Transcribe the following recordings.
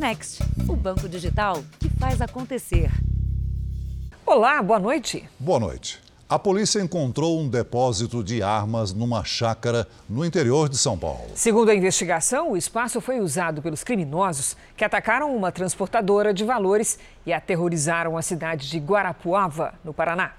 Next, o banco digital que faz acontecer. Olá, boa noite. Boa noite. A polícia encontrou um depósito de armas numa chácara no interior de São Paulo. Segundo a investigação, o espaço foi usado pelos criminosos que atacaram uma transportadora de valores e aterrorizaram a cidade de Guarapuava, no Paraná.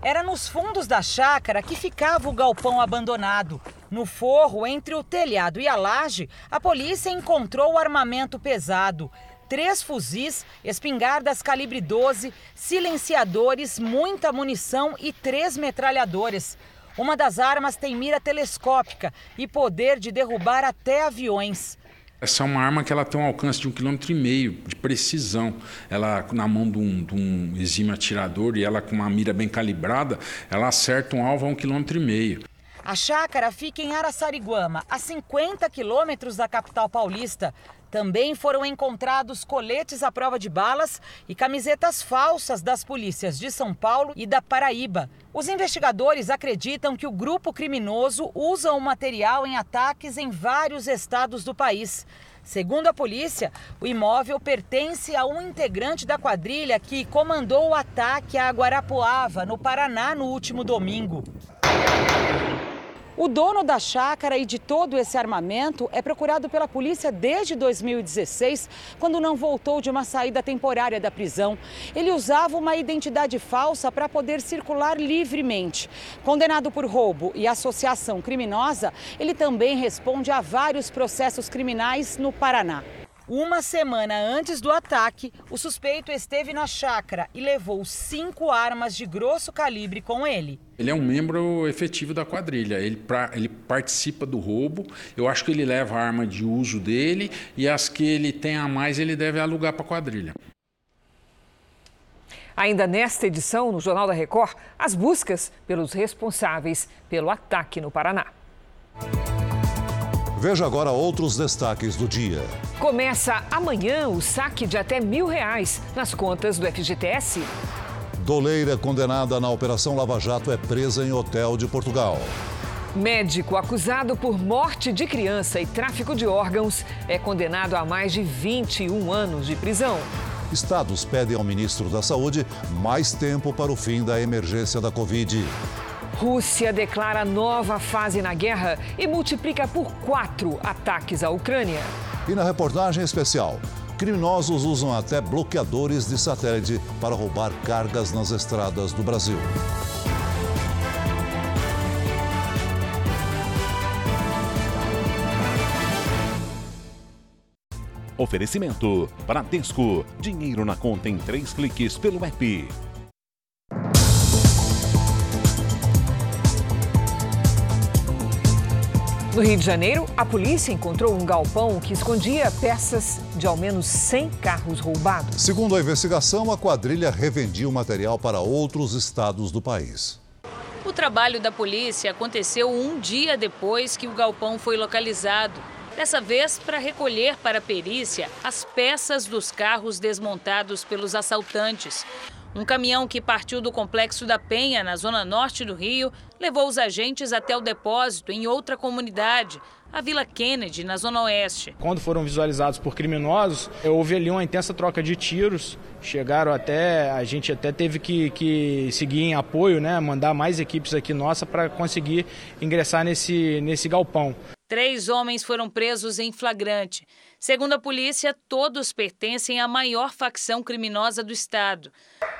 Era nos fundos da chácara que ficava o galpão abandonado. No forro, entre o telhado e a laje, a polícia encontrou armamento pesado. Três fuzis, espingardas calibre 12, silenciadores, muita munição e três metralhadoras. Uma das armas tem mira telescópica e poder de derrubar até aviões. Essa é uma arma que ela tem um alcance de um quilômetro e meio de precisão. Ela na mão de um, de um exímio atirador e ela com uma mira bem calibrada, ela acerta um alvo a um quilômetro e meio. A chácara fica em Araçariguama, a 50 quilômetros da capital paulista. Também foram encontrados coletes à prova de balas e camisetas falsas das polícias de São Paulo e da Paraíba. Os investigadores acreditam que o grupo criminoso usa o material em ataques em vários estados do país. Segundo a polícia, o imóvel pertence a um integrante da quadrilha que comandou o ataque a Guarapuava, no Paraná, no último domingo. O dono da chácara e de todo esse armamento é procurado pela polícia desde 2016, quando não voltou de uma saída temporária da prisão. Ele usava uma identidade falsa para poder circular livremente. Condenado por roubo e associação criminosa, ele também responde a vários processos criminais no Paraná. Uma semana antes do ataque, o suspeito esteve na chácara e levou cinco armas de grosso calibre com ele. Ele é um membro efetivo da quadrilha. Ele, pra, ele participa do roubo. Eu acho que ele leva a arma de uso dele e as que ele tem a mais ele deve alugar para a quadrilha. Ainda nesta edição, no Jornal da Record, as buscas pelos responsáveis pelo ataque no Paraná. Veja agora outros destaques do dia. Começa amanhã o saque de até mil reais nas contas do FGTS. Doleira condenada na Operação Lava Jato é presa em hotel de Portugal. Médico acusado por morte de criança e tráfico de órgãos é condenado a mais de 21 anos de prisão. Estados pedem ao ministro da Saúde mais tempo para o fim da emergência da Covid. Rússia declara nova fase na guerra e multiplica por quatro ataques à Ucrânia. E na reportagem especial, criminosos usam até bloqueadores de satélite para roubar cargas nas estradas do Brasil. Oferecimento: Bradesco. Dinheiro na conta em três cliques pelo app. No Rio de Janeiro, a polícia encontrou um galpão que escondia peças de ao menos 100 carros roubados. Segundo a investigação, a quadrilha revendia o material para outros estados do país. O trabalho da polícia aconteceu um dia depois que o galpão foi localizado. Dessa vez, para recolher para a perícia as peças dos carros desmontados pelos assaltantes. Um caminhão que partiu do complexo da Penha, na zona norte do Rio, levou os agentes até o depósito em outra comunidade, a Vila Kennedy, na zona oeste. Quando foram visualizados por criminosos, houve ali uma intensa troca de tiros. Chegaram até, a gente até teve que, que seguir em apoio, né, mandar mais equipes aqui nossa para conseguir ingressar nesse, nesse galpão. Três homens foram presos em flagrante. Segundo a polícia, todos pertencem à maior facção criminosa do estado.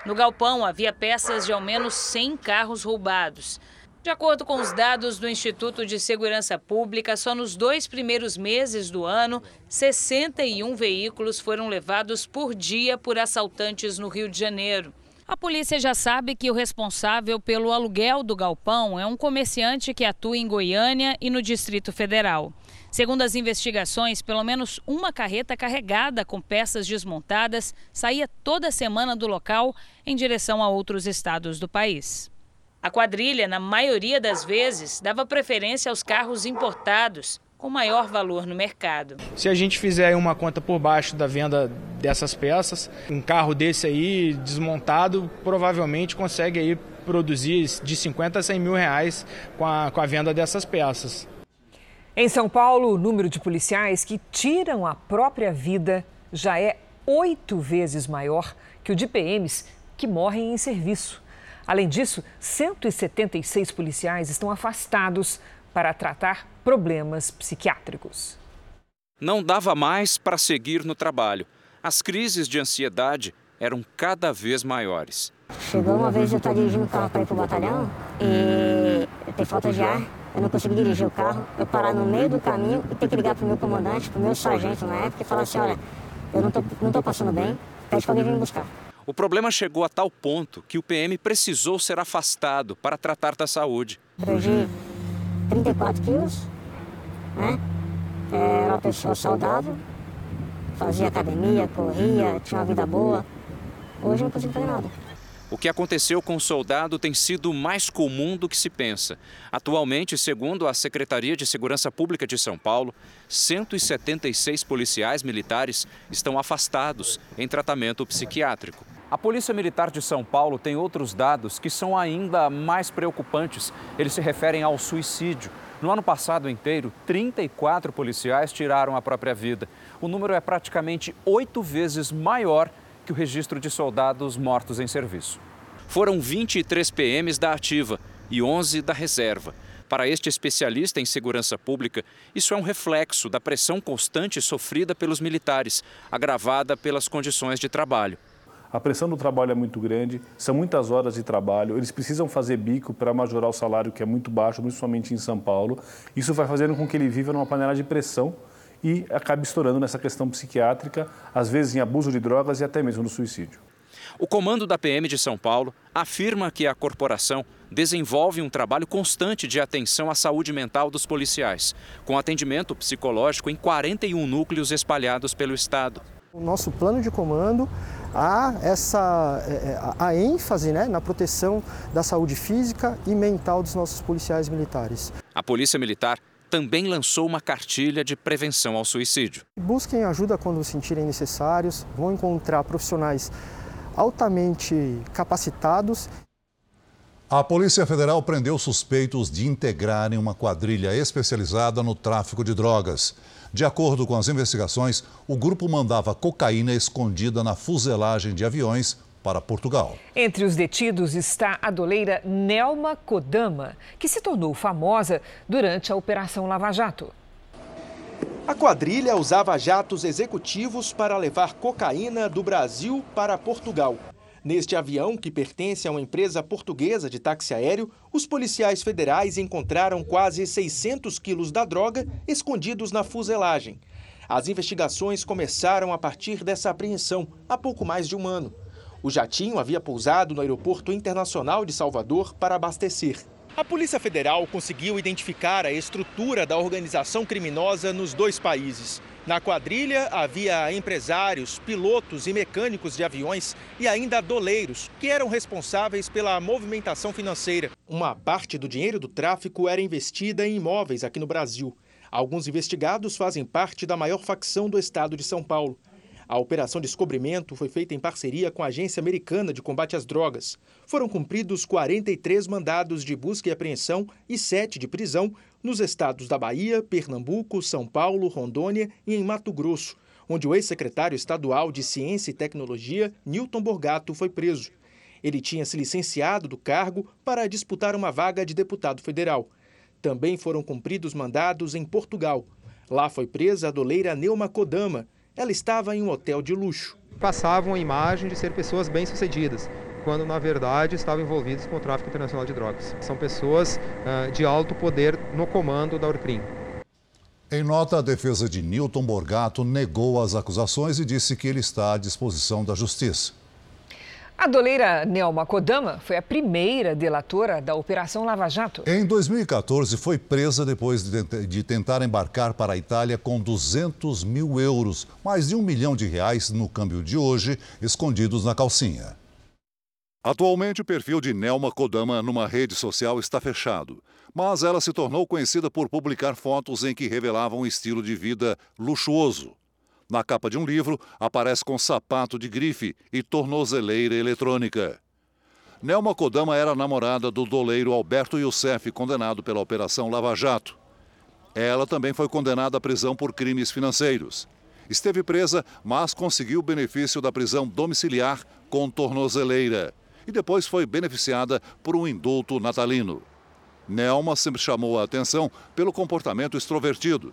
No galpão havia peças de ao menos 100 carros roubados. De acordo com os dados do Instituto de Segurança Pública, só nos dois primeiros meses do ano, 61 veículos foram levados por dia por assaltantes no Rio de Janeiro. A polícia já sabe que o responsável pelo aluguel do galpão é um comerciante que atua em Goiânia e no Distrito Federal. Segundo as investigações, pelo menos uma carreta carregada com peças desmontadas saía toda semana do local em direção a outros estados do país. A quadrilha, na maioria das vezes, dava preferência aos carros importados, com maior valor no mercado. Se a gente fizer uma conta por baixo da venda dessas peças, um carro desse aí desmontado provavelmente consegue aí produzir de 50 a 100 mil reais com a, com a venda dessas peças. Em São Paulo, o número de policiais que tiram a própria vida já é oito vezes maior que o de PMs que morrem em serviço. Além disso, 176 policiais estão afastados para tratar problemas psiquiátricos. Não dava mais para seguir no trabalho. As crises de ansiedade eram cada vez maiores. Chegou uma vez eu estava dirigindo o carro para ir para o batalhão e tem falta de ar, eu não consegui dirigir o carro, eu parar no meio do caminho e ter que ligar para o meu comandante, para o meu sargento na época e falar assim, olha, eu não estou não tô passando bem, pede para alguém vir me buscar. O problema chegou a tal ponto que o PM precisou ser afastado para tratar da saúde. Perdi 34 quilos, né? Era uma pessoa saudável, fazia academia, corria, tinha uma vida boa. Hoje não consigo fazer nada. O que aconteceu com o soldado tem sido mais comum do que se pensa. Atualmente, segundo a Secretaria de Segurança Pública de São Paulo, 176 policiais militares estão afastados em tratamento psiquiátrico. A Polícia Militar de São Paulo tem outros dados que são ainda mais preocupantes. Eles se referem ao suicídio. No ano passado inteiro, 34 policiais tiraram a própria vida. O número é praticamente oito vezes maior que o registro de soldados mortos em serviço. Foram 23 PMs da ativa e 11 da reserva. Para este especialista em segurança pública, isso é um reflexo da pressão constante sofrida pelos militares, agravada pelas condições de trabalho. A pressão do trabalho é muito grande, são muitas horas de trabalho, eles precisam fazer bico para majorar o salário, que é muito baixo, principalmente em São Paulo. Isso vai fazendo com que ele viva numa panela de pressão e acabe estourando nessa questão psiquiátrica, às vezes em abuso de drogas e até mesmo no suicídio. O comando da PM de São Paulo afirma que a corporação desenvolve um trabalho constante de atenção à saúde mental dos policiais, com atendimento psicológico em 41 núcleos espalhados pelo estado. O nosso plano de comando há essa a ênfase né, na proteção da saúde física e mental dos nossos policiais militares. A Polícia Militar também lançou uma cartilha de prevenção ao suicídio. Busquem ajuda quando sentirem necessários, vão encontrar profissionais altamente capacitados. A Polícia Federal prendeu suspeitos de integrarem uma quadrilha especializada no tráfico de drogas. De acordo com as investigações, o grupo mandava cocaína escondida na fuselagem de aviões para Portugal. Entre os detidos está a doleira Nelma Kodama, que se tornou famosa durante a Operação Lava Jato. A quadrilha usava jatos executivos para levar cocaína do Brasil para Portugal. Neste avião, que pertence a uma empresa portuguesa de táxi aéreo, os policiais federais encontraram quase 600 quilos da droga escondidos na fuselagem. As investigações começaram a partir dessa apreensão, há pouco mais de um ano. O jatinho havia pousado no Aeroporto Internacional de Salvador para abastecer. A Polícia Federal conseguiu identificar a estrutura da organização criminosa nos dois países. Na quadrilha havia empresários, pilotos e mecânicos de aviões e ainda doleiros, que eram responsáveis pela movimentação financeira. Uma parte do dinheiro do tráfico era investida em imóveis aqui no Brasil. Alguns investigados fazem parte da maior facção do estado de São Paulo. A Operação Descobrimento foi feita em parceria com a Agência Americana de Combate às Drogas. Foram cumpridos 43 mandados de busca e apreensão e 7 de prisão nos estados da Bahia, Pernambuco, São Paulo, Rondônia e em Mato Grosso, onde o ex-secretário estadual de Ciência e Tecnologia, Newton Borgato, foi preso. Ele tinha se licenciado do cargo para disputar uma vaga de deputado federal. Também foram cumpridos mandados em Portugal. Lá foi presa a doleira Neuma Kodama, ela estava em um hotel de luxo. Passavam a imagem de ser pessoas bem-sucedidas, quando na verdade estavam envolvidos com o tráfico internacional de drogas. São pessoas uh, de alto poder no comando da Orcrim. Em nota, a defesa de Newton Borgato negou as acusações e disse que ele está à disposição da justiça. A doleira Nelma Kodama foi a primeira delatora da Operação Lava Jato. Em 2014, foi presa depois de tentar embarcar para a Itália com 200 mil euros, mais de um milhão de reais no câmbio de hoje, escondidos na calcinha. Atualmente, o perfil de Nelma Kodama numa rede social está fechado, mas ela se tornou conhecida por publicar fotos em que revelavam um estilo de vida luxuoso. Na capa de um livro, aparece com sapato de grife e tornozeleira eletrônica. Nelma Kodama era namorada do doleiro Alberto Youssef, condenado pela Operação Lava Jato. Ela também foi condenada à prisão por crimes financeiros. Esteve presa, mas conseguiu o benefício da prisão domiciliar com tornozeleira. E depois foi beneficiada por um indulto natalino. Nelma sempre chamou a atenção pelo comportamento extrovertido.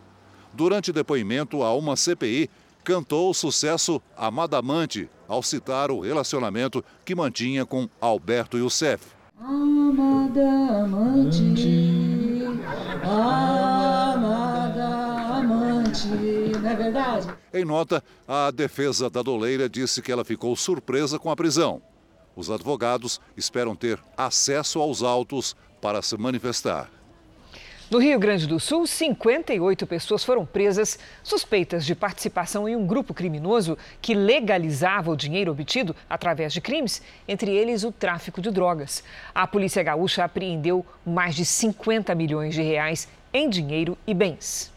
Durante depoimento a uma CPI, cantou o sucesso Amada Amante ao citar o relacionamento que mantinha com Alberto Youssef. Amada amante, amada amante, não é verdade? Em nota, a defesa da doleira disse que ela ficou surpresa com a prisão. Os advogados esperam ter acesso aos autos para se manifestar. No Rio Grande do Sul, 58 pessoas foram presas suspeitas de participação em um grupo criminoso que legalizava o dinheiro obtido através de crimes, entre eles o tráfico de drogas. A polícia gaúcha apreendeu mais de 50 milhões de reais em dinheiro e bens.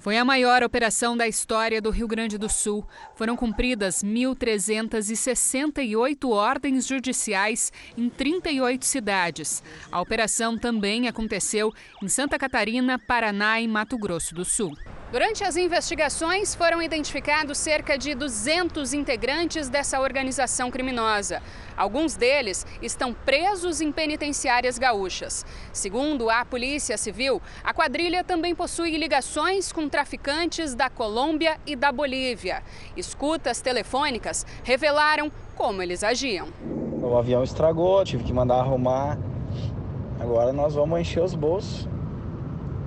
Foi a maior operação da história do Rio Grande do Sul. Foram cumpridas 1.368 ordens judiciais em 38 cidades. A operação também aconteceu em Santa Catarina, Paraná e Mato Grosso do Sul. Durante as investigações, foram identificados cerca de 200 integrantes dessa organização criminosa. Alguns deles estão presos em penitenciárias gaúchas. Segundo a Polícia Civil, a quadrilha também possui ligações com traficantes da Colômbia e da Bolívia. Escutas telefônicas revelaram como eles agiam. O avião estragou, tive que mandar arrumar. Agora nós vamos encher os bolsos.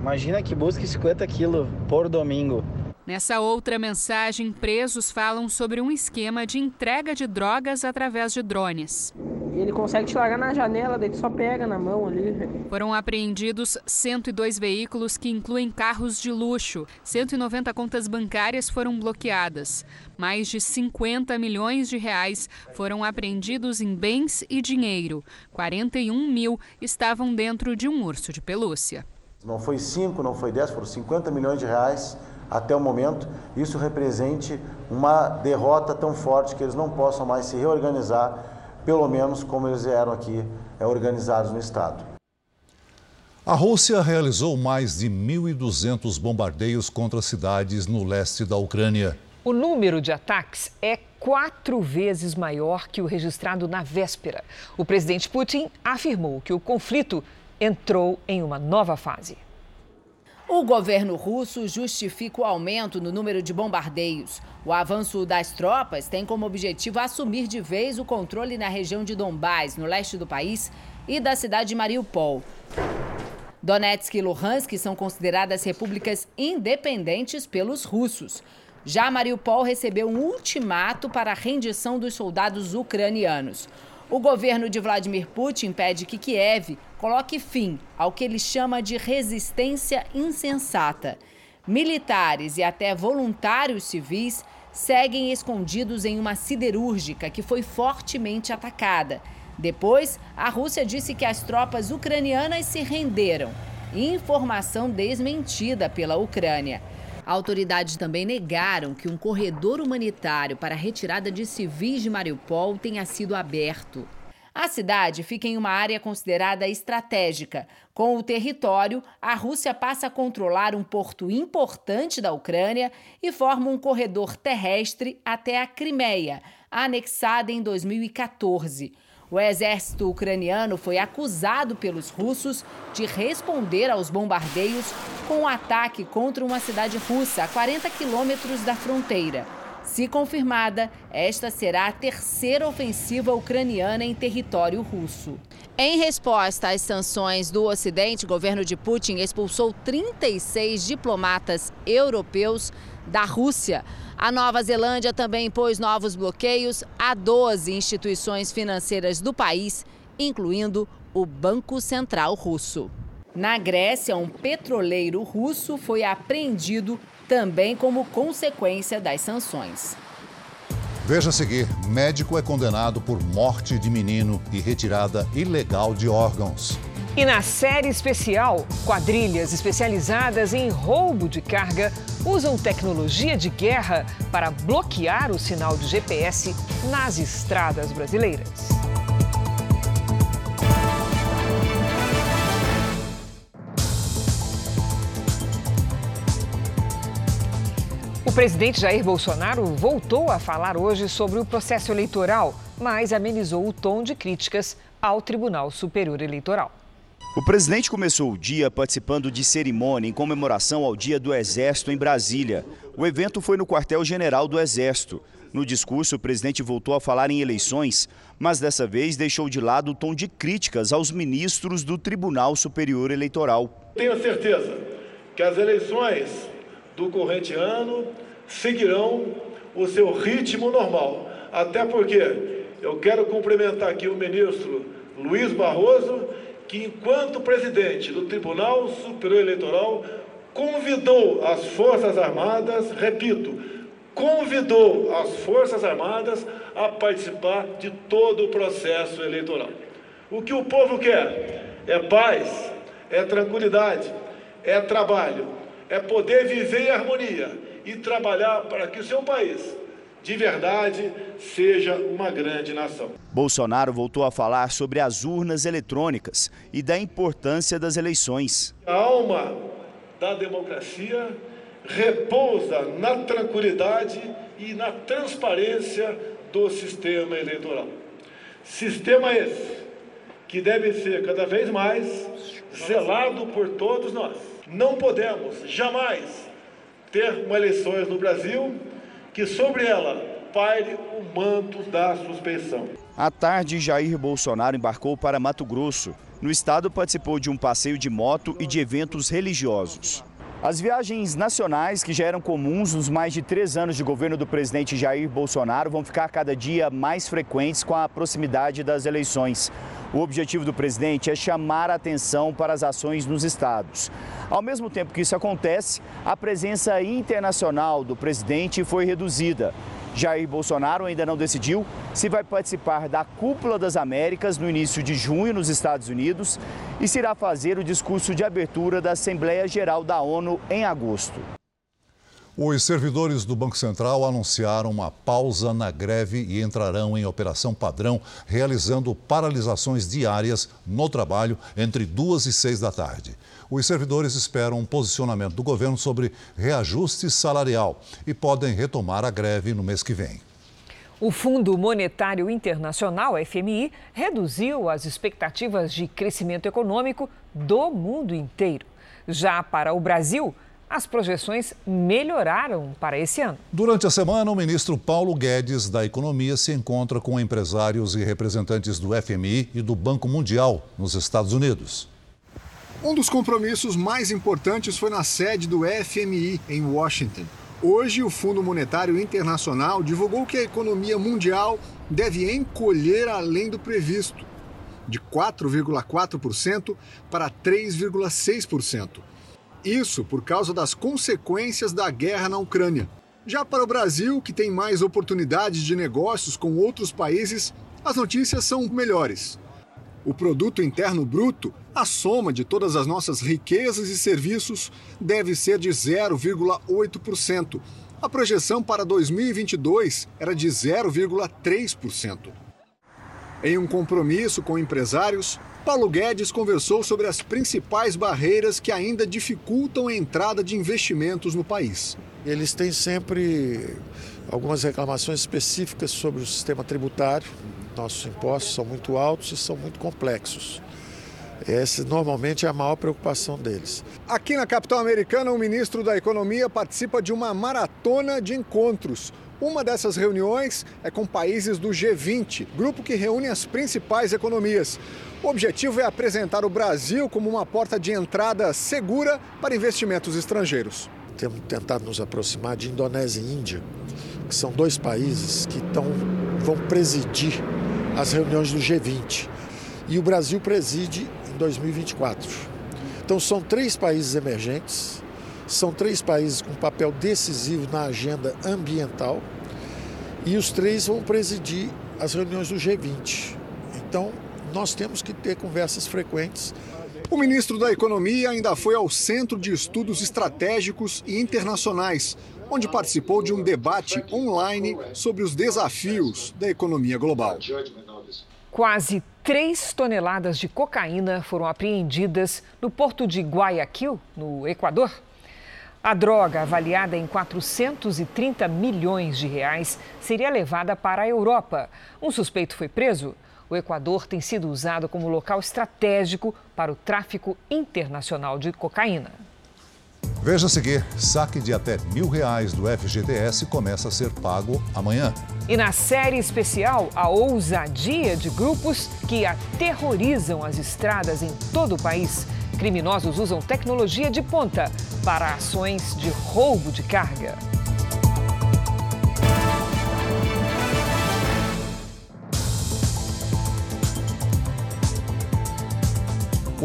Imagina que busque 50 quilos por domingo. Nessa outra mensagem, presos falam sobre um esquema de entrega de drogas através de drones. Ele consegue te largar na janela, daí tu só pega na mão ali. Foram apreendidos 102 veículos que incluem carros de luxo. 190 contas bancárias foram bloqueadas. Mais de 50 milhões de reais foram apreendidos em bens e dinheiro. 41 mil estavam dentro de um urso de pelúcia. Não foi 5, não foi 10, foram 50 milhões de reais até o momento. Isso represente uma derrota tão forte que eles não possam mais se reorganizar, pelo menos como eles eram aqui é, organizados no Estado. A Rússia realizou mais de 1.200 bombardeios contra cidades no leste da Ucrânia. O número de ataques é quatro vezes maior que o registrado na véspera. O presidente Putin afirmou que o conflito entrou em uma nova fase. O governo russo justifica o aumento no número de bombardeios. O avanço das tropas tem como objetivo assumir de vez o controle na região de Donbás, no leste do país, e da cidade de Mariupol. Donetsk e Luhansk são consideradas repúblicas independentes pelos russos. Já Mariupol recebeu um ultimato para a rendição dos soldados ucranianos. O governo de Vladimir Putin pede que Kiev coloque fim ao que ele chama de resistência insensata. Militares e até voluntários civis seguem escondidos em uma siderúrgica que foi fortemente atacada. Depois, a Rússia disse que as tropas ucranianas se renderam. Informação desmentida pela Ucrânia. Autoridades também negaram que um corredor humanitário para a retirada de civis de Mariupol tenha sido aberto. A cidade fica em uma área considerada estratégica. Com o território, a Rússia passa a controlar um porto importante da Ucrânia e forma um corredor terrestre até a Crimeia, anexada em 2014. O exército ucraniano foi acusado pelos russos de responder aos bombardeios com um ataque contra uma cidade russa a 40 quilômetros da fronteira. Se confirmada, esta será a terceira ofensiva ucraniana em território russo. Em resposta às sanções do Ocidente, o governo de Putin expulsou 36 diplomatas europeus da Rússia. A Nova Zelândia também impôs novos bloqueios a 12 instituições financeiras do país, incluindo o Banco Central Russo. Na Grécia, um petroleiro russo foi apreendido também como consequência das sanções. Veja a seguir: médico é condenado por morte de menino e retirada ilegal de órgãos. E na série especial, quadrilhas especializadas em roubo de carga usam tecnologia de guerra para bloquear o sinal de GPS nas estradas brasileiras. O presidente Jair Bolsonaro voltou a falar hoje sobre o processo eleitoral, mas amenizou o tom de críticas ao Tribunal Superior Eleitoral. O presidente começou o dia participando de cerimônia em comemoração ao Dia do Exército em Brasília. O evento foi no quartel-general do Exército. No discurso, o presidente voltou a falar em eleições, mas dessa vez deixou de lado o tom de críticas aos ministros do Tribunal Superior Eleitoral. Tenho certeza que as eleições do corrente ano seguirão o seu ritmo normal. Até porque eu quero cumprimentar aqui o ministro Luiz Barroso que, enquanto presidente do Tribunal Superior Eleitoral, convidou as Forças Armadas, repito, convidou as Forças Armadas a participar de todo o processo eleitoral. O que o povo quer é paz, é tranquilidade, é trabalho, é poder viver em harmonia e trabalhar para que o seu país de verdade seja uma grande nação. Bolsonaro voltou a falar sobre as urnas eletrônicas e da importância das eleições. A alma da democracia repousa na tranquilidade e na transparência do sistema eleitoral. Sistema esse que deve ser cada vez mais zelado por todos nós. Não podemos jamais ter uma eleições no Brasil que sobre ela paire o manto da suspeição. À tarde, Jair Bolsonaro embarcou para Mato Grosso. No estado, participou de um passeio de moto e de eventos religiosos. As viagens nacionais, que já eram comuns nos mais de três anos de governo do presidente Jair Bolsonaro, vão ficar cada dia mais frequentes com a proximidade das eleições. O objetivo do presidente é chamar a atenção para as ações nos estados. Ao mesmo tempo que isso acontece, a presença internacional do presidente foi reduzida. Jair Bolsonaro ainda não decidiu se vai participar da Cúpula das Américas no início de junho nos Estados Unidos e se irá fazer o discurso de abertura da Assembleia Geral da ONU em agosto. Os servidores do Banco Central anunciaram uma pausa na greve e entrarão em operação padrão, realizando paralisações diárias no trabalho entre duas e seis da tarde. Os servidores esperam um posicionamento do governo sobre reajuste salarial e podem retomar a greve no mês que vem. O Fundo Monetário Internacional, FMI, reduziu as expectativas de crescimento econômico do mundo inteiro. Já para o Brasil, as projeções melhoraram para esse ano. Durante a semana, o ministro Paulo Guedes da Economia se encontra com empresários e representantes do FMI e do Banco Mundial nos Estados Unidos. Um dos compromissos mais importantes foi na sede do FMI, em Washington. Hoje, o Fundo Monetário Internacional divulgou que a economia mundial deve encolher além do previsto, de 4,4% para 3,6%. Isso por causa das consequências da guerra na Ucrânia. Já para o Brasil, que tem mais oportunidades de negócios com outros países, as notícias são melhores. O produto interno bruto, a soma de todas as nossas riquezas e serviços, deve ser de 0,8%. A projeção para 2022 era de 0,3%. Em um compromisso com empresários, Paulo Guedes conversou sobre as principais barreiras que ainda dificultam a entrada de investimentos no país. Eles têm sempre algumas reclamações específicas sobre o sistema tributário. Nossos impostos são muito altos e são muito complexos. Essa normalmente é a maior preocupação deles. Aqui na capital americana, o ministro da Economia participa de uma maratona de encontros. Uma dessas reuniões é com países do G20, grupo que reúne as principais economias. O objetivo é apresentar o Brasil como uma porta de entrada segura para investimentos estrangeiros. Temos tentado nos aproximar de Indonésia e Índia, que são dois países que tão, vão presidir as reuniões do G20. E o Brasil preside em 2024. Então são três países emergentes, são três países com papel decisivo na agenda ambiental e os três vão presidir as reuniões do G20. Então, nós temos que ter conversas frequentes. O ministro da Economia ainda foi ao Centro de Estudos Estratégicos e Internacionais, onde participou de um debate online sobre os desafios da economia global. Quase 3 toneladas de cocaína foram apreendidas no porto de Guayaquil, no Equador. A droga, avaliada em 430 milhões de reais, seria levada para a Europa. Um suspeito foi preso. O Equador tem sido usado como local estratégico para o tráfico internacional de cocaína. Veja a seguir: saque de até mil reais do FGTS começa a ser pago amanhã. E na série especial, a ousadia de grupos que aterrorizam as estradas em todo o país. Criminosos usam tecnologia de ponta para ações de roubo de carga.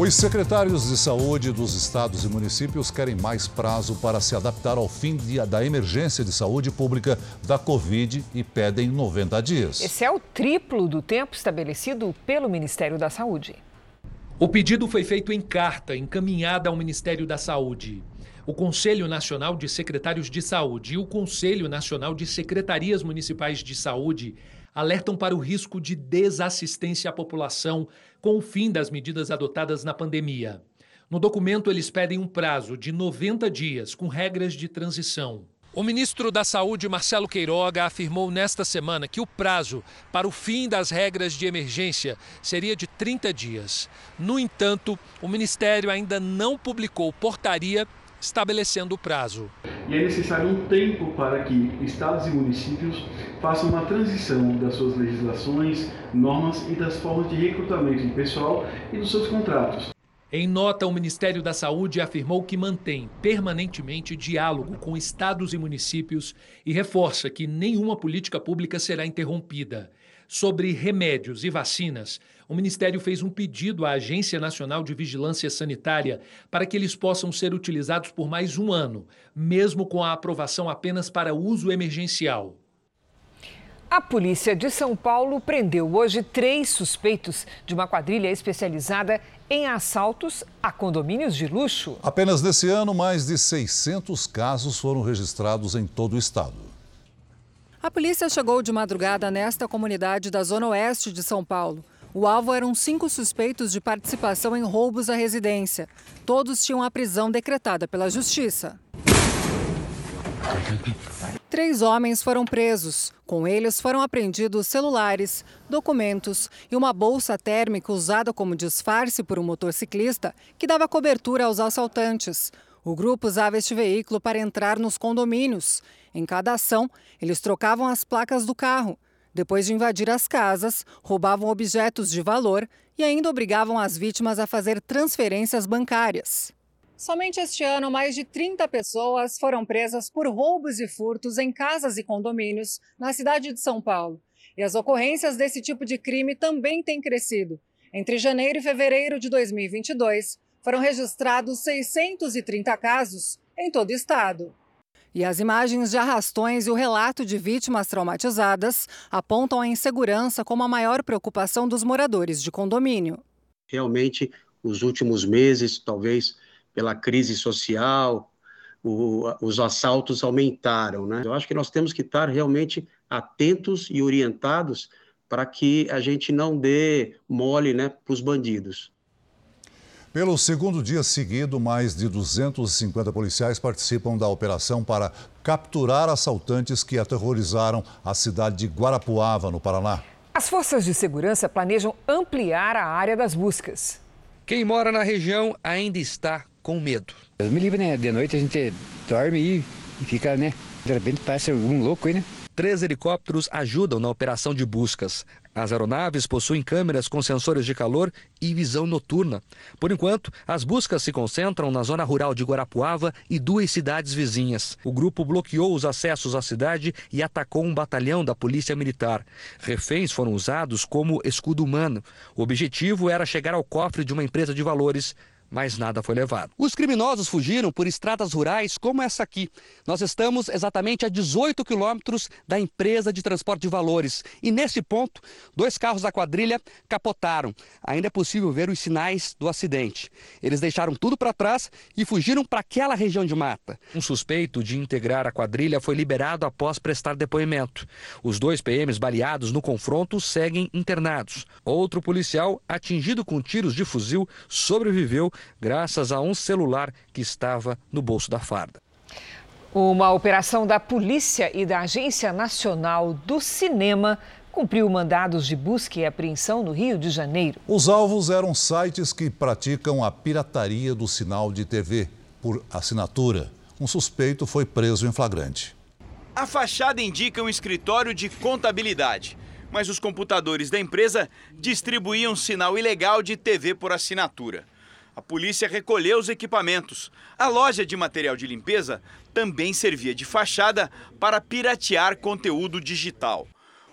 Os secretários de saúde dos estados e municípios querem mais prazo para se adaptar ao fim de, da emergência de saúde pública da Covid e pedem 90 dias. Esse é o triplo do tempo estabelecido pelo Ministério da Saúde. O pedido foi feito em carta encaminhada ao Ministério da Saúde. O Conselho Nacional de Secretários de Saúde e o Conselho Nacional de Secretarias Municipais de Saúde alertam para o risco de desassistência à população com o fim das medidas adotadas na pandemia. No documento, eles pedem um prazo de 90 dias, com regras de transição. O ministro da Saúde, Marcelo Queiroga, afirmou nesta semana que o prazo para o fim das regras de emergência seria de 30 dias. No entanto, o ministério ainda não publicou portaria estabelecendo o prazo. E é necessário um tempo para que estados e municípios façam uma transição das suas legislações, normas e das formas de recrutamento de pessoal e dos seus contratos. Em nota, o Ministério da Saúde afirmou que mantém permanentemente diálogo com estados e municípios e reforça que nenhuma política pública será interrompida. Sobre remédios e vacinas, o Ministério fez um pedido à Agência Nacional de Vigilância Sanitária para que eles possam ser utilizados por mais um ano, mesmo com a aprovação apenas para uso emergencial. A polícia de São Paulo prendeu hoje três suspeitos de uma quadrilha especializada em assaltos a condomínios de luxo. Apenas nesse ano, mais de 600 casos foram registrados em todo o estado. A polícia chegou de madrugada nesta comunidade da zona oeste de São Paulo. O alvo eram cinco suspeitos de participação em roubos à residência. Todos tinham a prisão decretada pela Justiça. Três homens foram presos. Com eles foram apreendidos celulares, documentos e uma bolsa térmica usada como disfarce por um motociclista que dava cobertura aos assaltantes. O grupo usava este veículo para entrar nos condomínios. Em cada ação, eles trocavam as placas do carro. Depois de invadir as casas, roubavam objetos de valor e ainda obrigavam as vítimas a fazer transferências bancárias. Somente este ano, mais de 30 pessoas foram presas por roubos e furtos em casas e condomínios na cidade de São Paulo. E as ocorrências desse tipo de crime também têm crescido. Entre janeiro e fevereiro de 2022, foram registrados 630 casos em todo o estado. E as imagens de arrastões e o relato de vítimas traumatizadas apontam a insegurança como a maior preocupação dos moradores de condomínio. Realmente, os últimos meses, talvez pela crise social, o, os assaltos aumentaram. Né? Eu acho que nós temos que estar realmente atentos e orientados para que a gente não dê mole né, para os bandidos. Pelo segundo dia seguido, mais de 250 policiais participam da operação para capturar assaltantes que aterrorizaram a cidade de Guarapuava, no Paraná. As forças de segurança planejam ampliar a área das buscas. Quem mora na região ainda está com medo. Deus me livre, né? De noite a gente dorme e, e fica, né? De repente parece algum louco aí, né? Três helicópteros ajudam na operação de buscas. As aeronaves possuem câmeras com sensores de calor e visão noturna. Por enquanto, as buscas se concentram na zona rural de Guarapuava e duas cidades vizinhas. O grupo bloqueou os acessos à cidade e atacou um batalhão da Polícia Militar. Reféns foram usados como escudo humano. O objetivo era chegar ao cofre de uma empresa de valores mas nada foi levado. Os criminosos fugiram por estradas rurais como essa aqui. Nós estamos exatamente a 18 quilômetros da empresa de transporte de valores e nesse ponto, dois carros da quadrilha capotaram. Ainda é possível ver os sinais do acidente. Eles deixaram tudo para trás e fugiram para aquela região de mata. Um suspeito de integrar a quadrilha foi liberado após prestar depoimento. Os dois PMs baleados no confronto seguem internados. Outro policial, atingido com tiros de fuzil, sobreviveu graças a um celular que estava no bolso da farda. Uma operação da polícia e da Agência Nacional do Cinema cumpriu mandados de busca e apreensão no Rio de Janeiro. Os alvos eram sites que praticam a pirataria do sinal de TV por assinatura. Um suspeito foi preso em flagrante. A fachada indica um escritório de contabilidade, mas os computadores da empresa distribuíam sinal ilegal de TV por assinatura. A polícia recolheu os equipamentos. A loja de material de limpeza também servia de fachada para piratear conteúdo digital.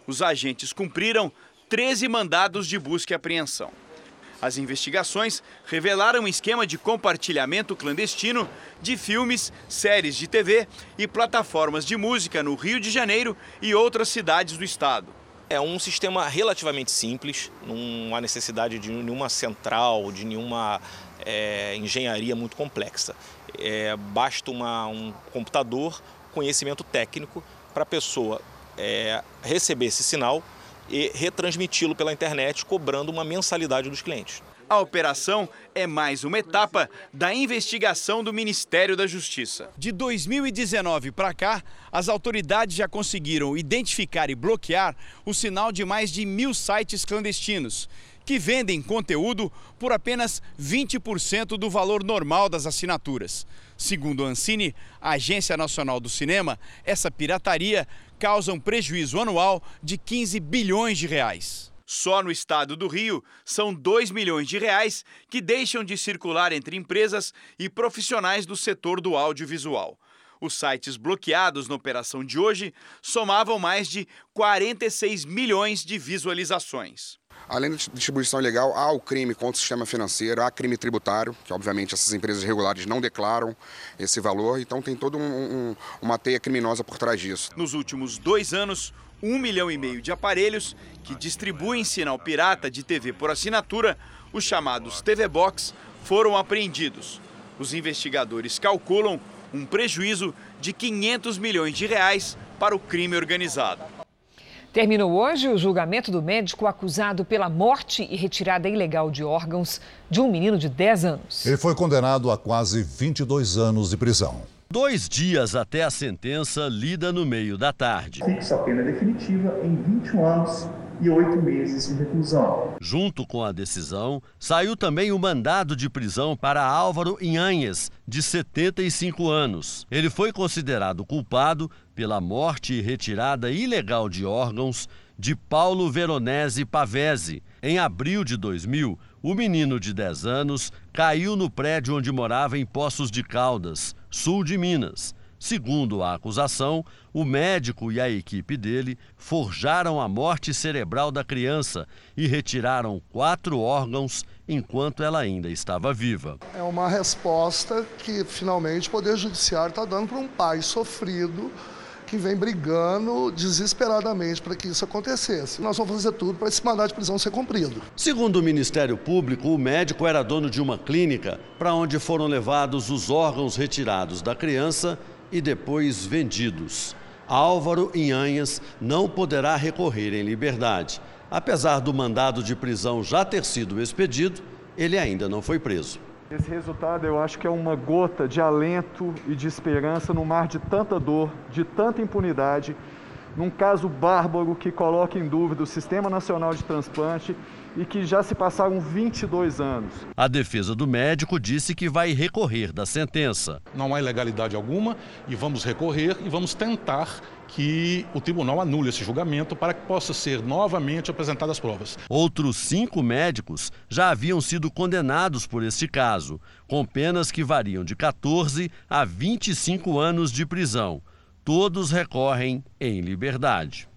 Os agentes cumpriram 13 mandados de busca e apreensão. As investigações revelaram um esquema de compartilhamento clandestino de filmes, séries de TV e plataformas de música no Rio de Janeiro e outras cidades do estado. É um sistema relativamente simples, não há necessidade de nenhuma central, de nenhuma é, engenharia muito complexa. É, basta uma, um computador, conhecimento técnico para a pessoa é, receber esse sinal e retransmiti-lo pela internet, cobrando uma mensalidade dos clientes. A operação é mais uma etapa da investigação do Ministério da Justiça. De 2019 para cá, as autoridades já conseguiram identificar e bloquear o sinal de mais de mil sites clandestinos que vendem conteúdo por apenas 20% do valor normal das assinaturas. Segundo a Ancine, a Agência Nacional do Cinema, essa pirataria causa um prejuízo anual de 15 bilhões de reais. Só no estado do Rio, são 2 milhões de reais que deixam de circular entre empresas e profissionais do setor do audiovisual. Os sites bloqueados na operação de hoje somavam mais de 46 milhões de visualizações. Além da distribuição ilegal, há o crime contra o sistema financeiro, há crime tributário, que obviamente essas empresas regulares não declaram esse valor, então tem toda um, um, uma teia criminosa por trás disso. Nos últimos dois anos, um milhão e meio de aparelhos que distribuem sinal pirata de TV por assinatura, os chamados TV Box, foram apreendidos. Os investigadores calculam um prejuízo de 500 milhões de reais para o crime organizado. Terminou hoje o julgamento do médico acusado pela morte e retirada ilegal de órgãos de um menino de 10 anos. Ele foi condenado a quase 22 anos de prisão. Dois dias até a sentença, lida no meio da tarde. Fixa a pena definitiva em 21 anos e oito meses de reclusão. Junto com a decisão, saiu também o mandado de prisão para Álvaro Inhanhes, de 75 anos. Ele foi considerado culpado pela morte e retirada ilegal de órgãos de Paulo Veronese Pavese. Em abril de 2000, o menino de 10 anos caiu no prédio onde morava em Poços de Caldas, sul de Minas. Segundo a acusação, o médico e a equipe dele forjaram a morte cerebral da criança e retiraram quatro órgãos enquanto ela ainda estava viva. É uma resposta que finalmente o Poder Judiciário está dando para um pai sofrido que vem brigando desesperadamente para que isso acontecesse. Nós vamos fazer tudo para esse mandado de prisão ser cumprido. Segundo o Ministério Público, o médico era dono de uma clínica para onde foram levados os órgãos retirados da criança e depois vendidos. Álvaro Inhanhas não poderá recorrer em liberdade. Apesar do mandado de prisão já ter sido expedido, ele ainda não foi preso. Esse resultado eu acho que é uma gota de alento e de esperança no mar de tanta dor, de tanta impunidade, num caso bárbaro que coloca em dúvida o Sistema Nacional de Transplante e que já se passaram 22 anos. A defesa do médico disse que vai recorrer da sentença. Não há ilegalidade alguma e vamos recorrer e vamos tentar que o tribunal anule esse julgamento para que possa ser novamente apresentadas provas. Outros cinco médicos já haviam sido condenados por este caso, com penas que variam de 14 a 25 anos de prisão. Todos recorrem em liberdade.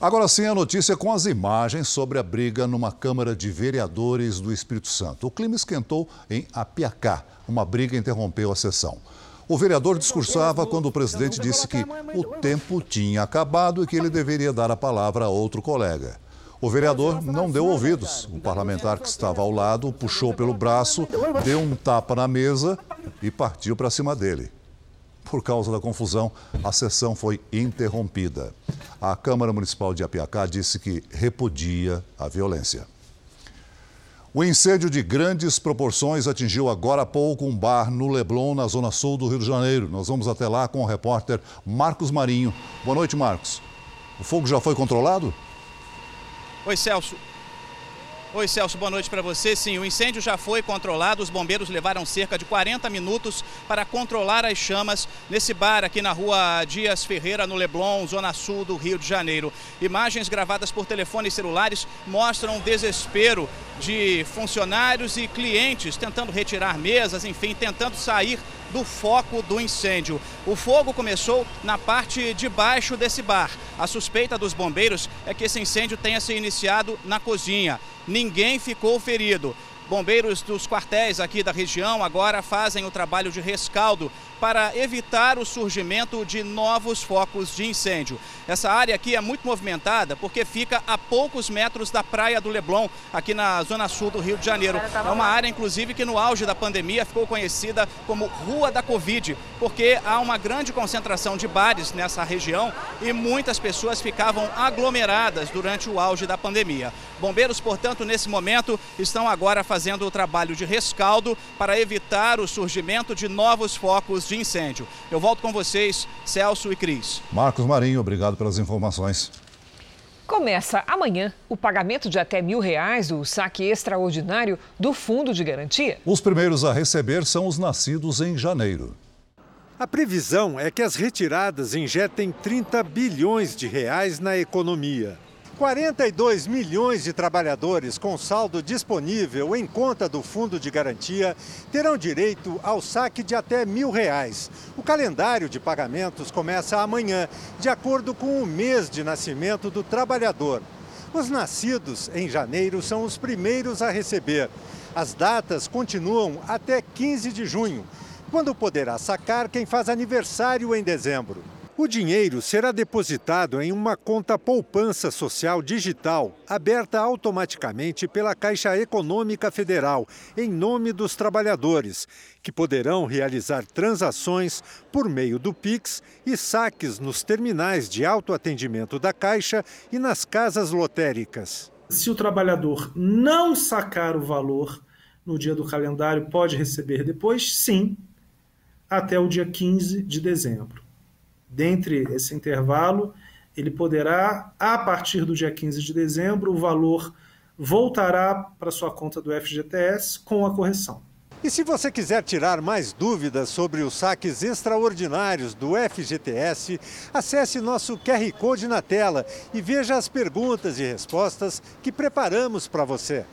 Agora sim, a notícia com as imagens sobre a briga numa Câmara de Vereadores do Espírito Santo. O clima esquentou em Apiacá. Uma briga interrompeu a sessão. O vereador discursava quando o presidente disse que o tempo tinha acabado e que ele deveria dar a palavra a outro colega. O vereador não deu ouvidos. O parlamentar que estava ao lado puxou pelo braço, deu um tapa na mesa e partiu para cima dele. Por causa da confusão, a sessão foi interrompida. A Câmara Municipal de Apiacá disse que repudia a violência. O incêndio de grandes proporções atingiu agora há pouco um bar no Leblon, na zona sul do Rio de Janeiro. Nós vamos até lá com o repórter Marcos Marinho. Boa noite, Marcos. O fogo já foi controlado? Oi, Celso. Oi, Celso, boa noite para você. Sim, o incêndio já foi controlado. Os bombeiros levaram cerca de 40 minutos para controlar as chamas nesse bar aqui na rua Dias Ferreira, no Leblon, zona sul do Rio de Janeiro. Imagens gravadas por telefones celulares mostram o desespero de funcionários e clientes tentando retirar mesas, enfim, tentando sair do foco do incêndio. O fogo começou na parte de baixo desse bar. A suspeita dos bombeiros é que esse incêndio tenha se iniciado na cozinha ninguém ficou ferido. Bombeiros dos quartéis aqui da região agora fazem o trabalho de rescaldo para evitar o surgimento de novos focos de incêndio. Essa área aqui é muito movimentada porque fica a poucos metros da praia do Leblon, aqui na zona sul do Rio de Janeiro. É uma área, inclusive, que no auge da pandemia ficou conhecida como Rua da Covid, porque há uma grande concentração de bares nessa região e muitas pessoas ficavam aglomeradas durante o auge da pandemia. Bombeiros, portanto, nesse momento, estão agora fazendo o trabalho de rescaldo para evitar o surgimento de novos focos de incêndio. Eu volto com vocês, Celso e Cris. Marcos Marinho, obrigado pelas informações. Começa amanhã o pagamento de até mil reais do saque extraordinário do Fundo de Garantia. Os primeiros a receber são os nascidos em janeiro. A previsão é que as retiradas injetem 30 bilhões de reais na economia. 42 milhões de trabalhadores com saldo disponível em conta do Fundo de Garantia terão direito ao saque de até mil reais. O calendário de pagamentos começa amanhã, de acordo com o mês de nascimento do trabalhador. Os nascidos em janeiro são os primeiros a receber. As datas continuam até 15 de junho, quando poderá sacar quem faz aniversário em dezembro. O dinheiro será depositado em uma conta poupança social digital, aberta automaticamente pela Caixa Econômica Federal, em nome dos trabalhadores, que poderão realizar transações por meio do Pix e saques nos terminais de autoatendimento da Caixa e nas casas lotéricas. Se o trabalhador não sacar o valor no dia do calendário, pode receber depois? Sim, até o dia 15 de dezembro dentre esse intervalo, ele poderá, a partir do dia 15 de dezembro, o valor voltará para sua conta do FGTS com a correção. E se você quiser tirar mais dúvidas sobre os saques extraordinários do FGTS, acesse nosso QR Code na tela e veja as perguntas e respostas que preparamos para você.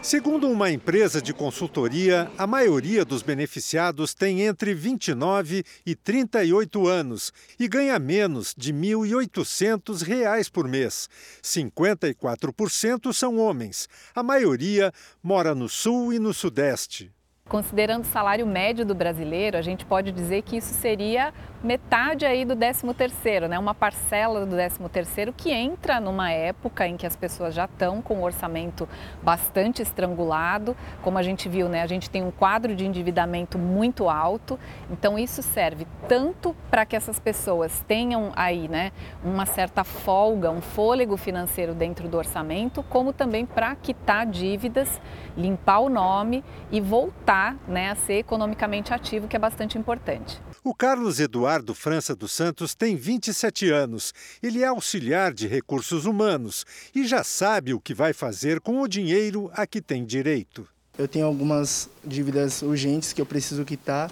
Segundo uma empresa de consultoria, a maioria dos beneficiados tem entre 29 e 38 anos e ganha menos de R$ 1.800 por mês. 54% são homens. A maioria mora no sul e no sudeste. Considerando o salário médio do brasileiro, a gente pode dizer que isso seria metade aí do 13 terceiro, né? Uma parcela do 13 terceiro que entra numa época em que as pessoas já estão com o orçamento bastante estrangulado, como a gente viu, né? A gente tem um quadro de endividamento muito alto, então isso serve tanto para que essas pessoas tenham aí, né, uma certa folga, um fôlego financeiro dentro do orçamento, como também para quitar dívidas, limpar o nome e voltar, né, a ser economicamente ativo, que é bastante importante. O Carlos Eduardo França dos Santos tem 27 anos. Ele é auxiliar de recursos humanos e já sabe o que vai fazer com o dinheiro a que tem direito. Eu tenho algumas dívidas urgentes que eu preciso quitar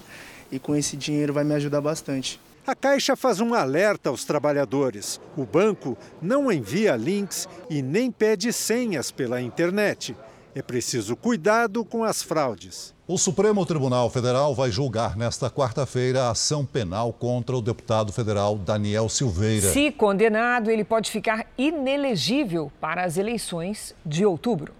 e com esse dinheiro vai me ajudar bastante. A Caixa faz um alerta aos trabalhadores. O banco não envia links e nem pede senhas pela internet. É preciso cuidado com as fraudes. O Supremo Tribunal Federal vai julgar nesta quarta-feira a ação penal contra o deputado federal Daniel Silveira. Se condenado, ele pode ficar inelegível para as eleições de outubro.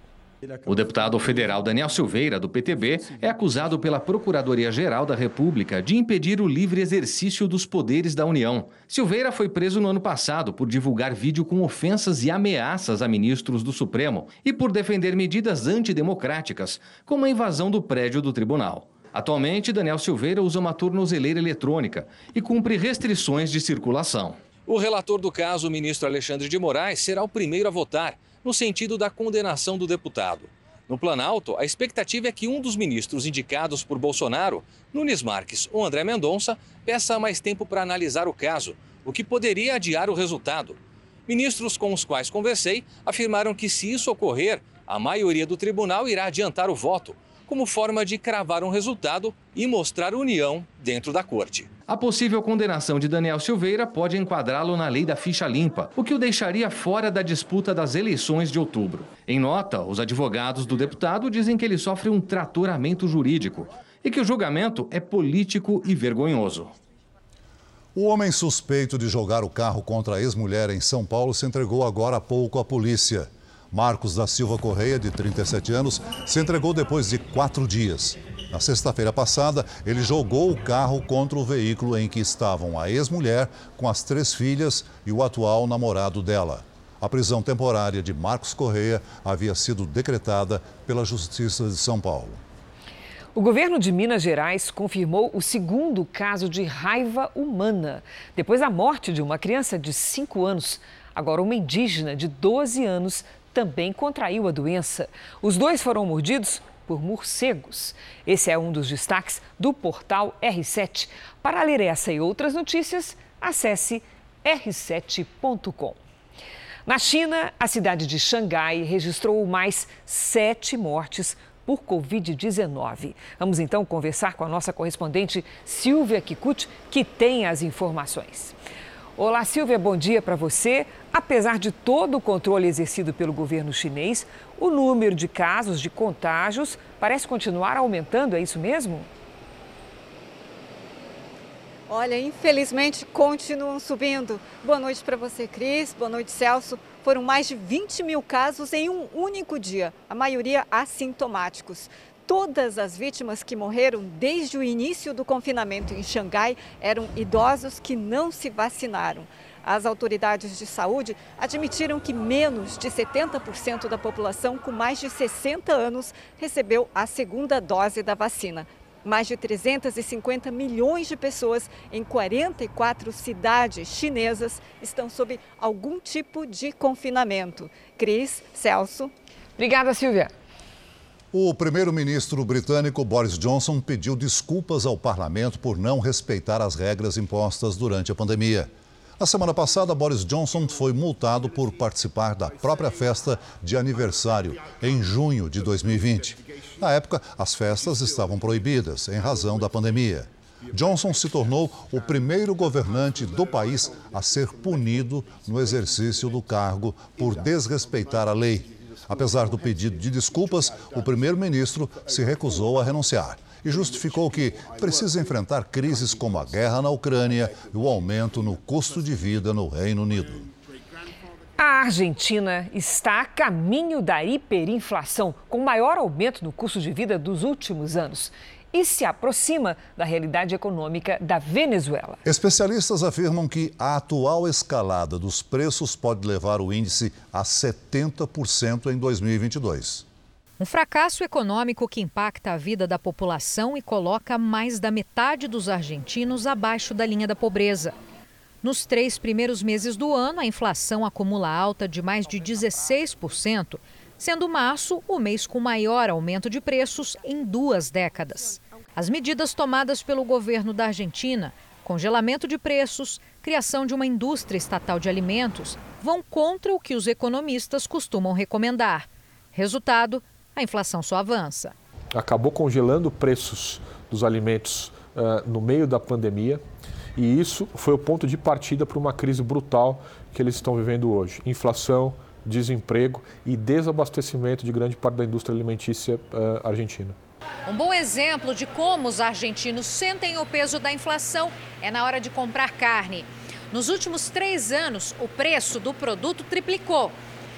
O deputado federal Daniel Silveira, do PTB, é acusado pela Procuradoria-Geral da República de impedir o livre exercício dos poderes da União. Silveira foi preso no ano passado por divulgar vídeo com ofensas e ameaças a ministros do Supremo e por defender medidas antidemocráticas, como a invasão do prédio do tribunal. Atualmente, Daniel Silveira usa uma tornozeleira eletrônica e cumpre restrições de circulação. O relator do caso, o ministro Alexandre de Moraes, será o primeiro a votar no sentido da condenação do deputado. No Planalto, a expectativa é que um dos ministros indicados por Bolsonaro, Nunes Marques ou André Mendonça, peça mais tempo para analisar o caso, o que poderia adiar o resultado. Ministros com os quais conversei afirmaram que, se isso ocorrer, a maioria do tribunal irá adiantar o voto, como forma de cravar um resultado e mostrar união dentro da corte. A possível condenação de Daniel Silveira pode enquadrá-lo na lei da ficha limpa, o que o deixaria fora da disputa das eleições de outubro. Em nota, os advogados do deputado dizem que ele sofre um tratoramento jurídico e que o julgamento é político e vergonhoso. O homem suspeito de jogar o carro contra a ex-mulher em São Paulo se entregou agora há pouco à polícia. Marcos da Silva Correia, de 37 anos, se entregou depois de quatro dias. Na sexta-feira passada, ele jogou o carro contra o veículo em que estavam a ex-mulher com as três filhas e o atual namorado dela. A prisão temporária de Marcos Correia havia sido decretada pela Justiça de São Paulo. O governo de Minas Gerais confirmou o segundo caso de raiva humana, depois da morte de uma criança de 5 anos. Agora, uma indígena de 12 anos também contraiu a doença. Os dois foram mordidos por morcegos. Esse é um dos destaques do portal R7. Para ler essa e outras notícias, acesse r7.com. Na China, a cidade de Xangai registrou mais sete mortes por Covid-19. Vamos então conversar com a nossa correspondente Silvia Kikuchi, que tem as informações. Olá, Silvia, bom dia para você. Apesar de todo o controle exercido pelo governo chinês, o número de casos de contágios parece continuar aumentando, é isso mesmo? Olha, infelizmente continuam subindo. Boa noite para você, Cris. Boa noite, Celso. Foram mais de 20 mil casos em um único dia, a maioria assintomáticos. Todas as vítimas que morreram desde o início do confinamento em Xangai eram idosos que não se vacinaram. As autoridades de saúde admitiram que menos de 70% da população com mais de 60 anos recebeu a segunda dose da vacina. Mais de 350 milhões de pessoas em 44 cidades chinesas estão sob algum tipo de confinamento. Cris, Celso. Obrigada, Silvia. O primeiro-ministro britânico Boris Johnson pediu desculpas ao parlamento por não respeitar as regras impostas durante a pandemia. Na semana passada, Boris Johnson foi multado por participar da própria festa de aniversário em junho de 2020. Na época, as festas estavam proibidas em razão da pandemia. Johnson se tornou o primeiro governante do país a ser punido no exercício do cargo por desrespeitar a lei. Apesar do pedido de desculpas, o primeiro-ministro se recusou a renunciar e justificou que precisa enfrentar crises como a guerra na Ucrânia e o aumento no custo de vida no Reino Unido. A Argentina está a caminho da hiperinflação, com o maior aumento no custo de vida dos últimos anos e se aproxima da realidade econômica da Venezuela. Especialistas afirmam que a atual escalada dos preços pode levar o índice a 70% em 2022. Um fracasso econômico que impacta a vida da população e coloca mais da metade dos argentinos abaixo da linha da pobreza. Nos três primeiros meses do ano, a inflação acumula alta de mais de 16%, sendo março o mês com maior aumento de preços em duas décadas. As medidas tomadas pelo governo da Argentina, congelamento de preços, criação de uma indústria estatal de alimentos, vão contra o que os economistas costumam recomendar. Resultado: a inflação só avança. Acabou congelando preços dos alimentos uh, no meio da pandemia. E isso foi o ponto de partida para uma crise brutal que eles estão vivendo hoje. Inflação, desemprego e desabastecimento de grande parte da indústria alimentícia uh, argentina. Um bom exemplo de como os argentinos sentem o peso da inflação é na hora de comprar carne. Nos últimos três anos, o preço do produto triplicou.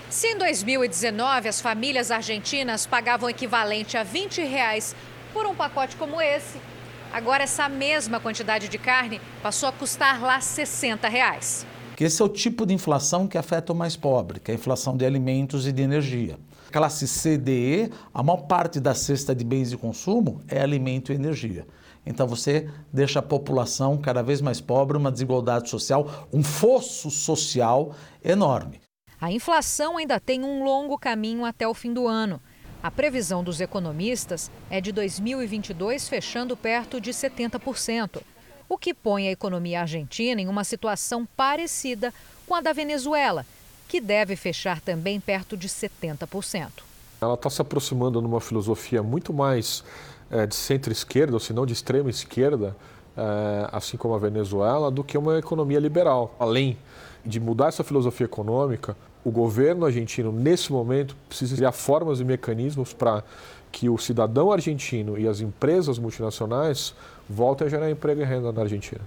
Se em 2019 as famílias argentinas pagavam equivalente a 20 reais por um pacote como esse, agora essa mesma quantidade de carne passou a custar lá 60 reais que esse é o tipo de inflação que afeta o mais pobre, que é a inflação de alimentos e de energia. Classe C, D, E, a maior parte da cesta de bens de consumo é alimento e energia. Então você deixa a população cada vez mais pobre, uma desigualdade social, um fosso social enorme. A inflação ainda tem um longo caminho até o fim do ano. A previsão dos economistas é de 2022 fechando perto de 70%, o que põe a economia argentina em uma situação parecida com a da Venezuela, que deve fechar também perto de 70%. Ela está se aproximando numa filosofia muito mais é, de centro-esquerda, ou se não de extrema esquerda, é, assim como a Venezuela, do que uma economia liberal. Além de mudar essa filosofia econômica, o governo argentino, nesse momento, precisa criar formas e mecanismos para que o cidadão argentino e as empresas multinacionais voltem a gerar emprego e renda na Argentina.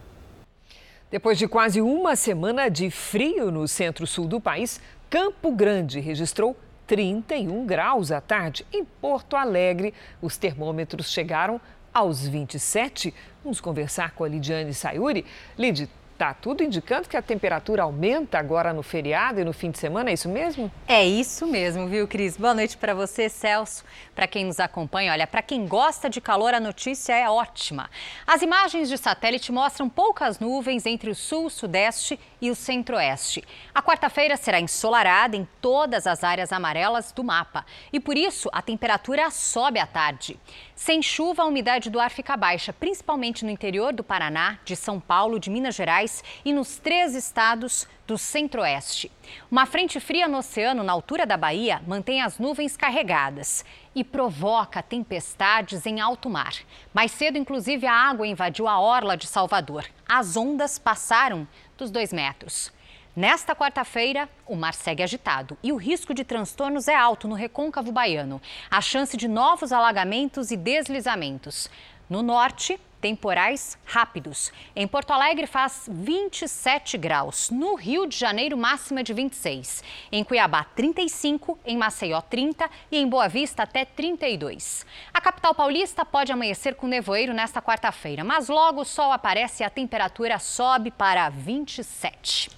Depois de quase uma semana de frio no centro-sul do país, Campo Grande registrou 31 graus à tarde. Em Porto Alegre, os termômetros chegaram aos 27. Vamos conversar com a Lidiane Sayuri. Lid, Tá tudo indicando que a temperatura aumenta agora no feriado e no fim de semana, é isso mesmo? É isso mesmo, viu, Cris? Boa noite para você, Celso. Para quem nos acompanha, olha, para quem gosta de calor, a notícia é ótima. As imagens de satélite mostram poucas nuvens entre o sul, sudeste e o centro-oeste. A quarta-feira será ensolarada em todas as áreas amarelas do mapa e por isso a temperatura sobe à tarde. Sem chuva, a umidade do ar fica baixa, principalmente no interior do Paraná, de São Paulo, de Minas Gerais e nos três estados do centro-oeste. Uma frente fria no oceano, na altura da Bahia, mantém as nuvens carregadas e provoca tempestades em alto mar. Mais cedo, inclusive, a água invadiu a orla de Salvador. As ondas passaram dos dois metros. Nesta quarta-feira, o mar segue agitado e o risco de transtornos é alto no recôncavo baiano. A chance de novos alagamentos e deslizamentos. No norte, temporais rápidos. Em Porto Alegre faz 27 graus. No Rio de Janeiro, máxima de 26. Em Cuiabá, 35. Em Maceió, 30. E em Boa Vista, até 32. A capital paulista pode amanhecer com nevoeiro nesta quarta-feira, mas logo o sol aparece e a temperatura sobe para 27.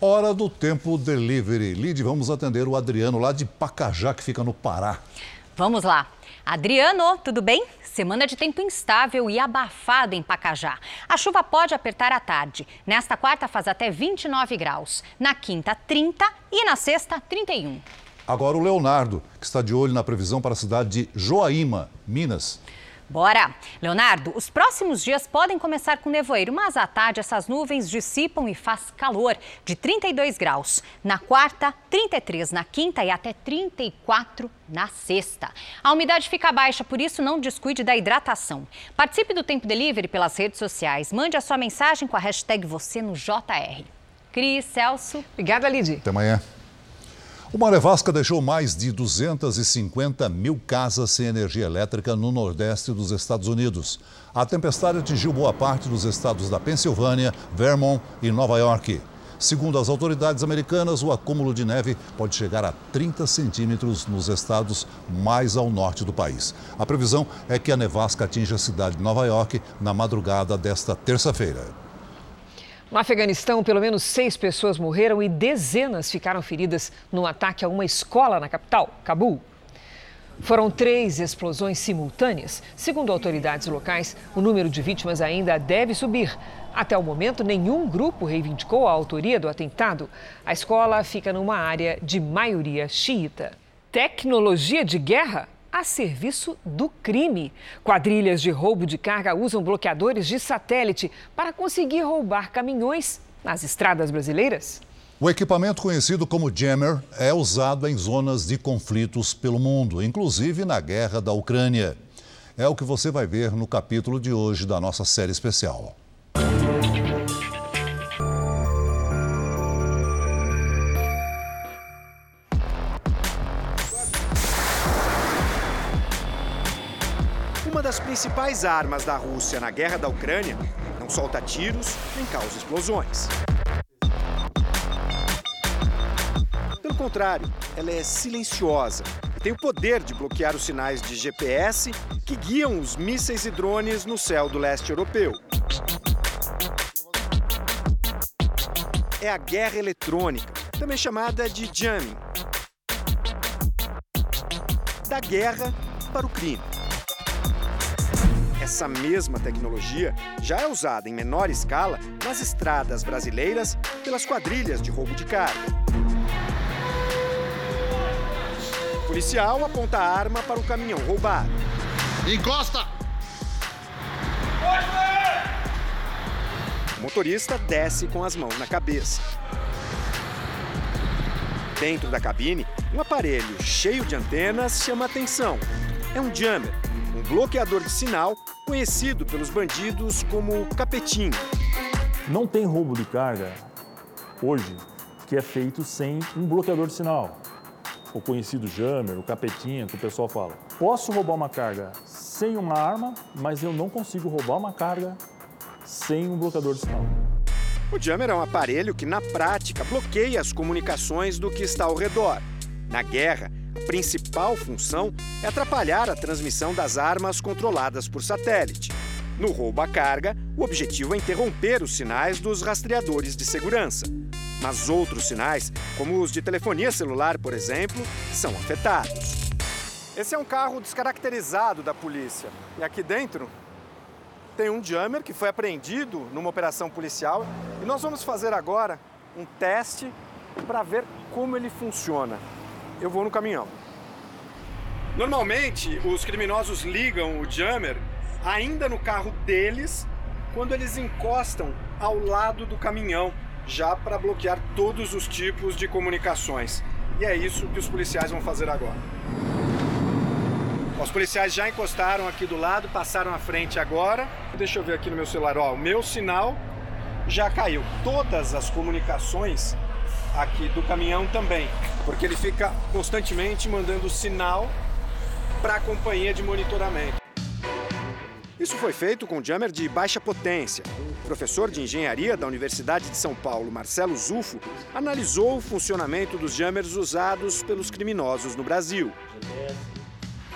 Hora do Tempo Delivery. Lid, vamos atender o Adriano lá de Pacajá, que fica no Pará. Vamos lá. Adriano, tudo bem? Semana de tempo instável e abafado em Pacajá. A chuva pode apertar à tarde. Nesta quarta faz até 29 graus. Na quinta, 30 e na sexta, 31. Agora o Leonardo, que está de olho na previsão para a cidade de Joaíma, Minas. Bora! Leonardo, os próximos dias podem começar com nevoeiro, mas à tarde essas nuvens dissipam e faz calor, de 32 graus. Na quarta, 33 na quinta e até 34 na sexta. A umidade fica baixa, por isso não descuide da hidratação. Participe do Tempo Delivery pelas redes sociais. Mande a sua mensagem com a hashtag você no JR. Cris, Celso. Obrigada, Lidy. Até amanhã. Uma nevasca deixou mais de 250 mil casas sem energia elétrica no nordeste dos Estados Unidos. A tempestade atingiu boa parte dos estados da Pensilvânia, Vermont e Nova York. Segundo as autoridades americanas, o acúmulo de neve pode chegar a 30 centímetros nos estados mais ao norte do país. A previsão é que a nevasca atinja a cidade de Nova York na madrugada desta terça-feira. No Afeganistão, pelo menos seis pessoas morreram e dezenas ficaram feridas no ataque a uma escola na capital, Cabul. Foram três explosões simultâneas. Segundo autoridades locais, o número de vítimas ainda deve subir. Até o momento, nenhum grupo reivindicou a autoria do atentado. A escola fica numa área de maioria xiita. Tecnologia de guerra? A serviço do crime. Quadrilhas de roubo de carga usam bloqueadores de satélite para conseguir roubar caminhões nas estradas brasileiras. O equipamento conhecido como Jammer é usado em zonas de conflitos pelo mundo, inclusive na guerra da Ucrânia. É o que você vai ver no capítulo de hoje da nossa série especial. Principais armas da Rússia na guerra da Ucrânia, não solta tiros nem causa explosões. Pelo contrário, ela é silenciosa e tem o poder de bloquear os sinais de GPS que guiam os mísseis e drones no céu do leste europeu. É a guerra eletrônica, também chamada de jamming. Da guerra para o crime. Essa mesma tecnologia já é usada em menor escala nas estradas brasileiras pelas quadrilhas de roubo de carga. Por policial aponta a arma para o caminhão roubado. Encosta! O motorista desce com as mãos na cabeça. Dentro da cabine, um aparelho cheio de antenas chama a atenção. É um jammer, um bloqueador de sinal conhecido pelos bandidos como capetinho. Não tem roubo de carga hoje que é feito sem um bloqueador de sinal. O conhecido jammer, o capetinha, que o pessoal fala. Posso roubar uma carga sem uma arma, mas eu não consigo roubar uma carga sem um bloqueador de sinal. O jammer é um aparelho que, na prática, bloqueia as comunicações do que está ao redor. Na guerra, principal função é atrapalhar a transmissão das armas controladas por satélite. No roubo à carga, o objetivo é interromper os sinais dos rastreadores de segurança. Mas outros sinais, como os de telefonia celular, por exemplo, são afetados. Esse é um carro descaracterizado da polícia. E aqui dentro tem um jammer que foi apreendido numa operação policial e nós vamos fazer agora um teste para ver como ele funciona. Eu vou no caminhão. Normalmente, os criminosos ligam o jammer ainda no carro deles quando eles encostam ao lado do caminhão, já para bloquear todos os tipos de comunicações. E é isso que os policiais vão fazer agora. Os policiais já encostaram aqui do lado, passaram à frente agora. Deixa eu ver aqui no meu celular, ó, o meu sinal já caiu. Todas as comunicações aqui do caminhão também, porque ele fica constantemente mandando sinal para a companhia de monitoramento. Isso foi feito com jammer de baixa potência. O professor de engenharia da Universidade de São Paulo, Marcelo Zufo, analisou o funcionamento dos jammers usados pelos criminosos no Brasil.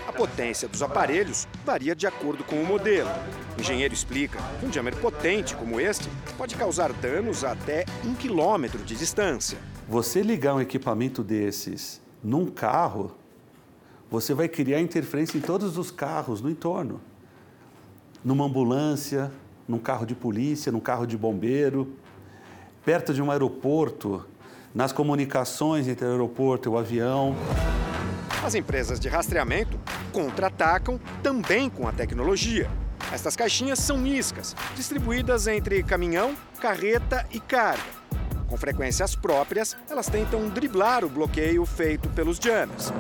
A potência dos aparelhos varia de acordo com o modelo. O engenheiro explica que um jammer potente como este pode causar danos até um quilômetro de distância. Você ligar um equipamento desses num carro, você vai criar interferência em todos os carros no entorno. Numa ambulância, num carro de polícia, num carro de bombeiro, perto de um aeroporto, nas comunicações entre o aeroporto e o avião. As empresas de rastreamento contra-atacam também com a tecnologia. Estas caixinhas são iscas, distribuídas entre caminhão, carreta e carga. Com frequências próprias, elas tentam driblar o bloqueio feito pelos jammers.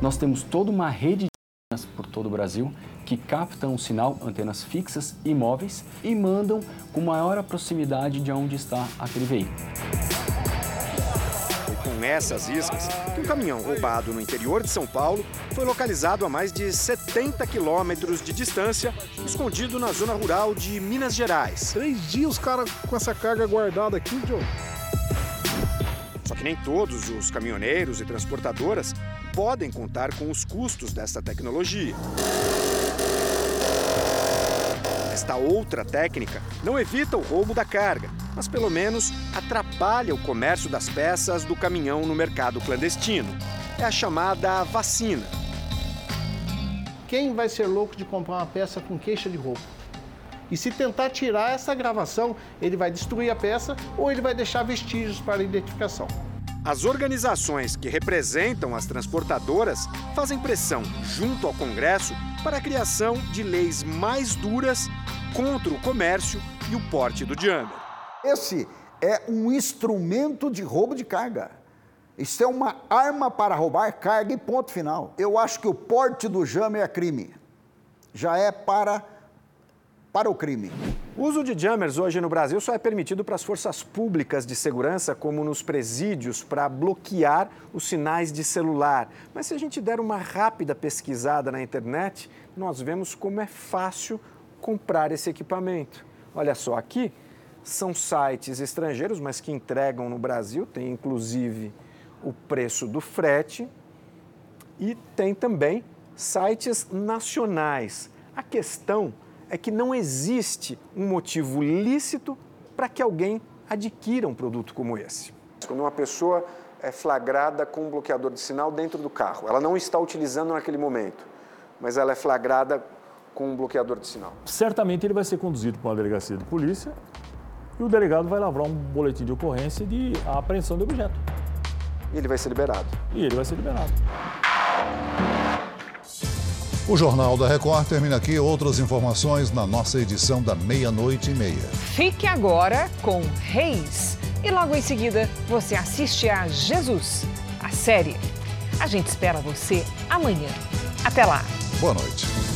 Nós temos toda uma rede de antenas por todo o Brasil que captam o sinal, antenas fixas e móveis, e mandam com maior proximidade de onde está aquele veículo essas iscas que um caminhão roubado no interior de São Paulo foi localizado a mais de 70 quilômetros de distância, escondido na zona rural de Minas Gerais. Três dias os caras com essa carga guardada aqui, Joe. Só que nem todos os caminhoneiros e transportadoras podem contar com os custos dessa tecnologia. Esta outra técnica não evita o roubo da carga, mas pelo menos atrapalha o comércio das peças do caminhão no mercado clandestino. É a chamada vacina. Quem vai ser louco de comprar uma peça com queixa de roubo? E se tentar tirar essa gravação, ele vai destruir a peça ou ele vai deixar vestígios para identificação. As organizações que representam as transportadoras fazem pressão junto ao Congresso para a criação de leis mais duras contra o comércio e o porte do jammer. Esse é um instrumento de roubo de carga. Isso é uma arma para roubar carga e ponto final. Eu acho que o porte do jammer é crime. Já é para, para o crime. O uso de jammers hoje no Brasil só é permitido para as forças públicas de segurança, como nos presídios, para bloquear os sinais de celular. Mas se a gente der uma rápida pesquisada na internet, nós vemos como é fácil comprar esse equipamento. Olha só, aqui são sites estrangeiros, mas que entregam no Brasil, tem inclusive o preço do frete e tem também sites nacionais. A questão é que não existe um motivo lícito para que alguém adquira um produto como esse. Quando uma pessoa é flagrada com um bloqueador de sinal dentro do carro, ela não está utilizando naquele momento, mas ela é flagrada com um bloqueador de sinal. Certamente ele vai ser conduzido para uma delegacia de polícia e o delegado vai lavrar um boletim de ocorrência de apreensão de objeto. E ele vai ser liberado. E ele vai ser liberado. O Jornal da Record termina aqui. Outras informações na nossa edição da meia-noite e meia. Fique agora com Reis. E logo em seguida você assiste a Jesus, a série. A gente espera você amanhã. Até lá. Boa noite.